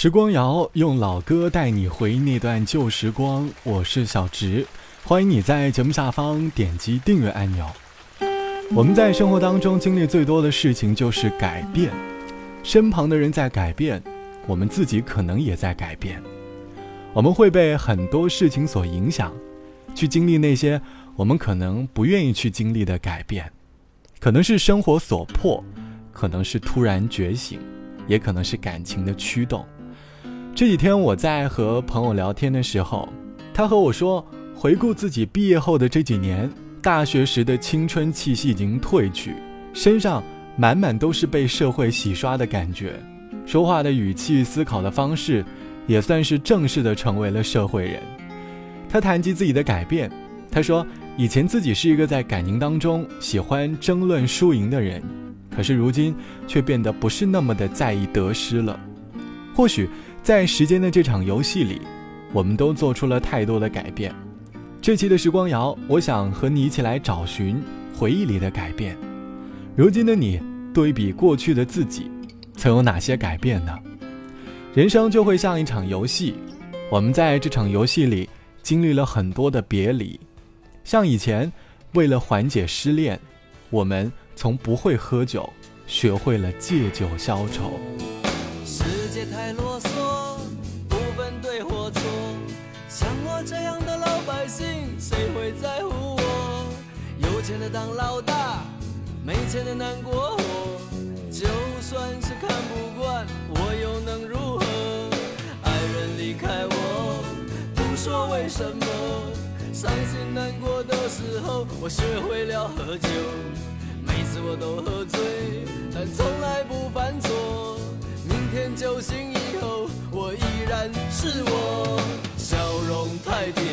时光谣用老歌带你回忆那段旧时光，我是小植，欢迎你在节目下方点击订阅按钮。我们在生活当中经历最多的事情就是改变，身旁的人在改变，我们自己可能也在改变。我们会被很多事情所影响，去经历那些我们可能不愿意去经历的改变，可能是生活所迫，可能是突然觉醒，也可能是感情的驱动。这几天我在和朋友聊天的时候，他和我说，回顾自己毕业后的这几年，大学时的青春气息已经褪去，身上满满都是被社会洗刷的感觉，说话的语气、思考的方式，也算是正式的成为了社会人。他谈及自己的改变，他说，以前自己是一个在感情当中喜欢争论输赢的人，可是如今却变得不是那么的在意得失了，或许。在时间的这场游戏里，我们都做出了太多的改变。这期的时光谣，我想和你一起来找寻回忆里的改变。如今的你，对比过去的自己，曾有哪些改变呢？人生就会像一场游戏，我们在这场游戏里经历了很多的别离。像以前，为了缓解失恋，我们从不会喝酒，学会了借酒消愁。当老大，没钱的难过活。就算是看不惯，我又能如何？爱人离开我，不说为什么。伤心难过的时候，我学会了喝酒。每次我都喝醉，但从来不犯错。明天酒醒以后，我依然是我。笑容太甜，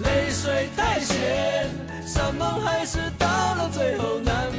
泪水太咸，山盟海誓到了最后难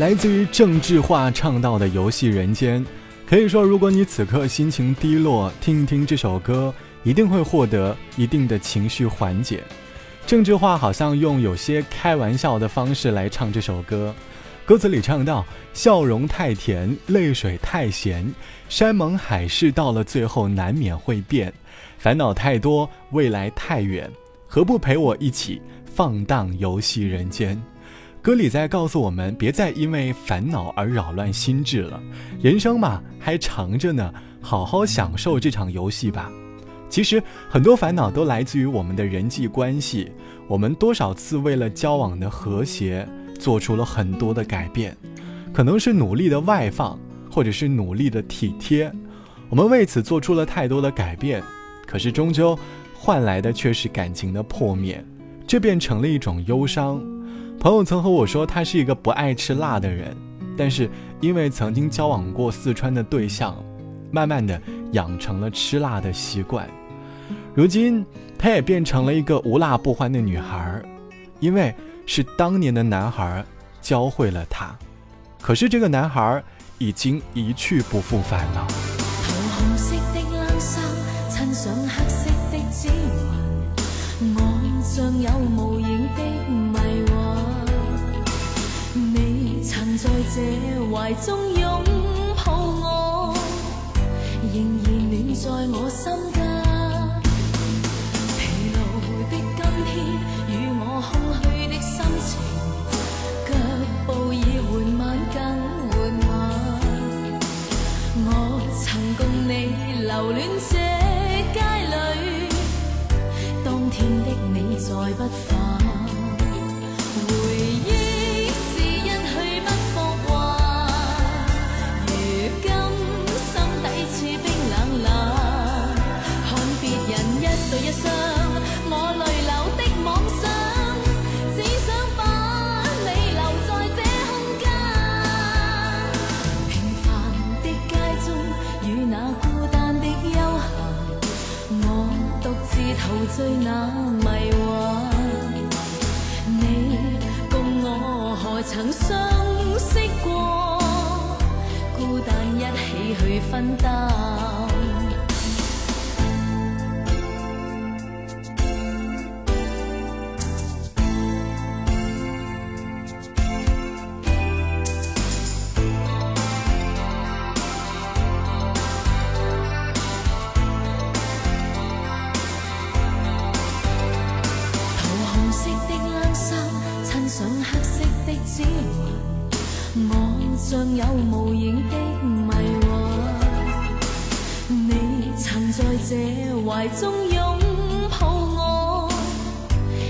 来自于郑智化唱到的《游戏人间》。可以说，如果你此刻心情低落，听一听这首歌，一定会获得一定的情绪缓解。郑智化好像用有些开玩笑的方式来唱这首歌，歌词里唱到：“笑容太甜，泪水太咸，山盟海誓到了最后难免会变，烦恼太多，未来太远，何不陪我一起放荡游戏人间？”歌里在告诉我们，别再因为烦恼而扰乱心智了。人生嘛，还长着呢，好好享受这场游戏吧。其实很多烦恼都来自于我们的人际关系。我们多少次为了交往的和谐，做出了很多的改变，可能是努力的外放，或者是努力的体贴。我们为此做出了太多的改变，可是终究换来的却是感情的破灭，这变成了一种忧伤。朋友曾和我说，他是一个不爱吃辣的人，但是因为曾经交往过四川的对象，慢慢的养成了吃辣的习惯。如今，他也变成了一个无辣不欢的女孩，因为是当年的男孩教会了她。可是这个男孩已经一去不复返了。怀中拥抱我，仍然暖在我心间。疲劳的今天与我空虚的心情，脚步已缓慢更缓慢。我曾共你留恋这街里，当天的你再不那孤单的悠闲我独自陶醉那迷幻你共我何曾相识过？孤单一起去分担。怀中拥抱我，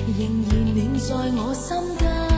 仍然暖在我心间。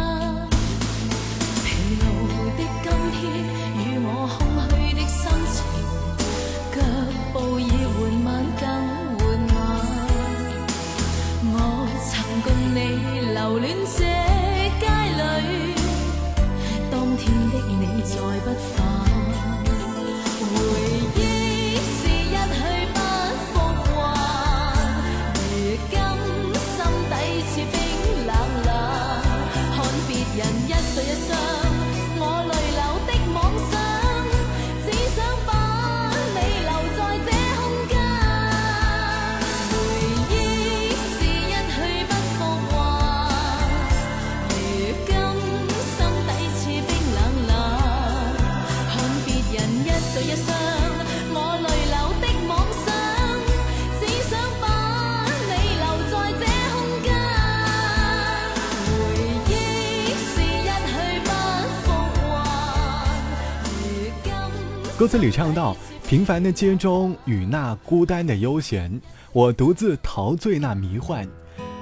歌词里唱到：“平凡的街中与那孤单的悠闲，我独自陶醉那迷幻。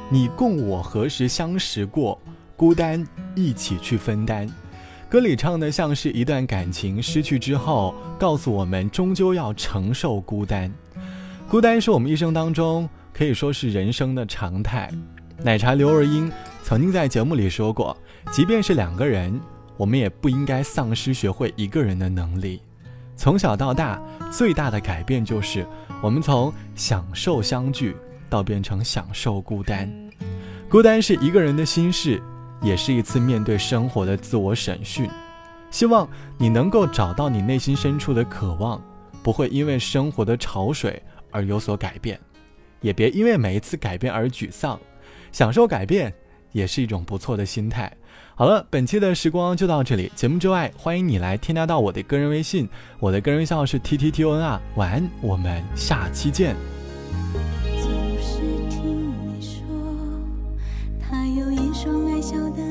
你共我何时相识过？孤单一起去分担。”歌里唱的像是一段感情失去之后，告诉我们终究要承受孤单。孤单是我们一生当中可以说是人生的常态。奶茶刘若英曾经在节目里说过：“即便是两个人，我们也不应该丧失学会一个人的能力。”从小到大，最大的改变就是我们从享受相聚到变成享受孤单。孤单是一个人的心事，也是一次面对生活的自我审讯，希望你能够找到你内心深处的渴望，不会因为生活的潮水而有所改变。也别因为每一次改变而沮丧，享受改变也是一种不错的心态。好了，本期的时光就到这里，节目之外欢迎你来添加到我的个人微信，我的个人微信号是 t t t o n 啊，晚安，我们下期见。笑的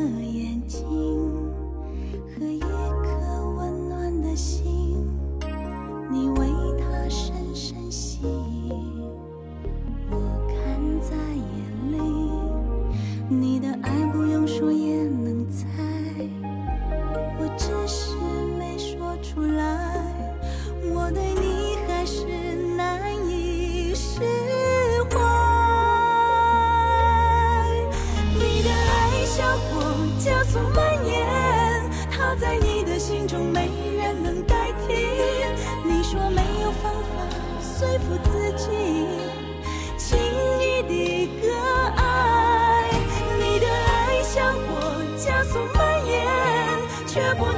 却不。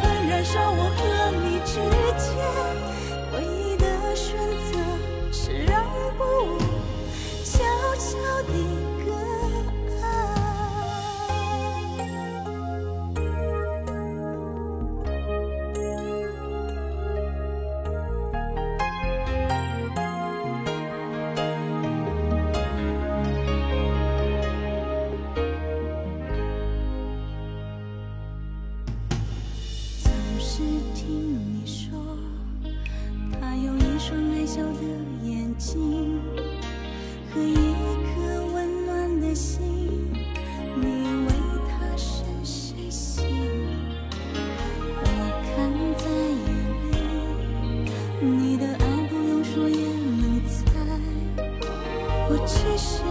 其实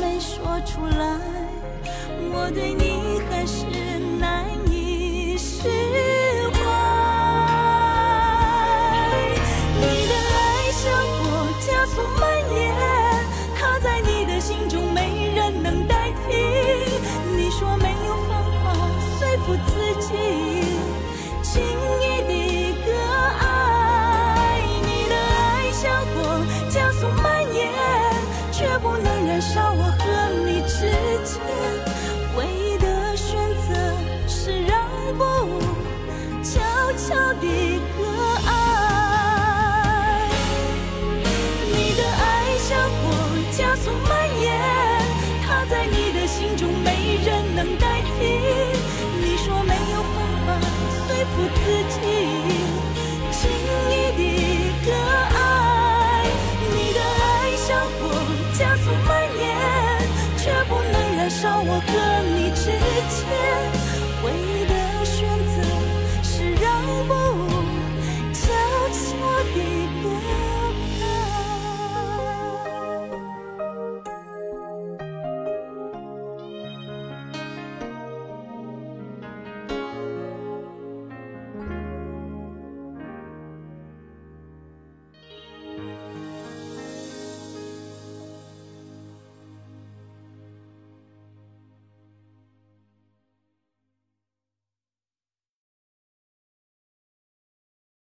没说出来我对你中美